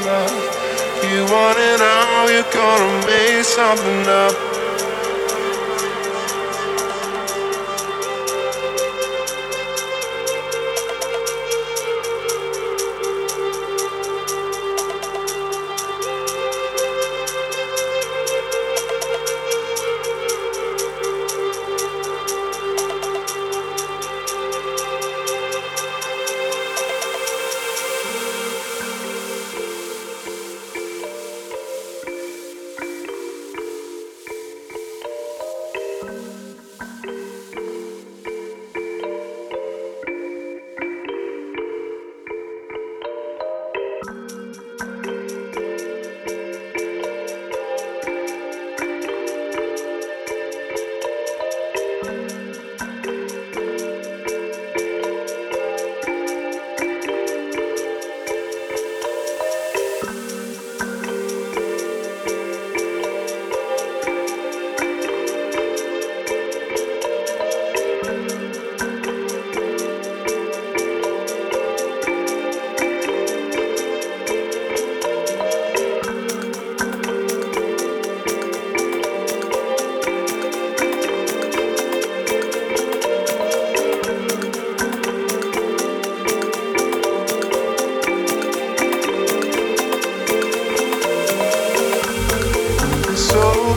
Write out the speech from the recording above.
You want it now, you're gonna make something up.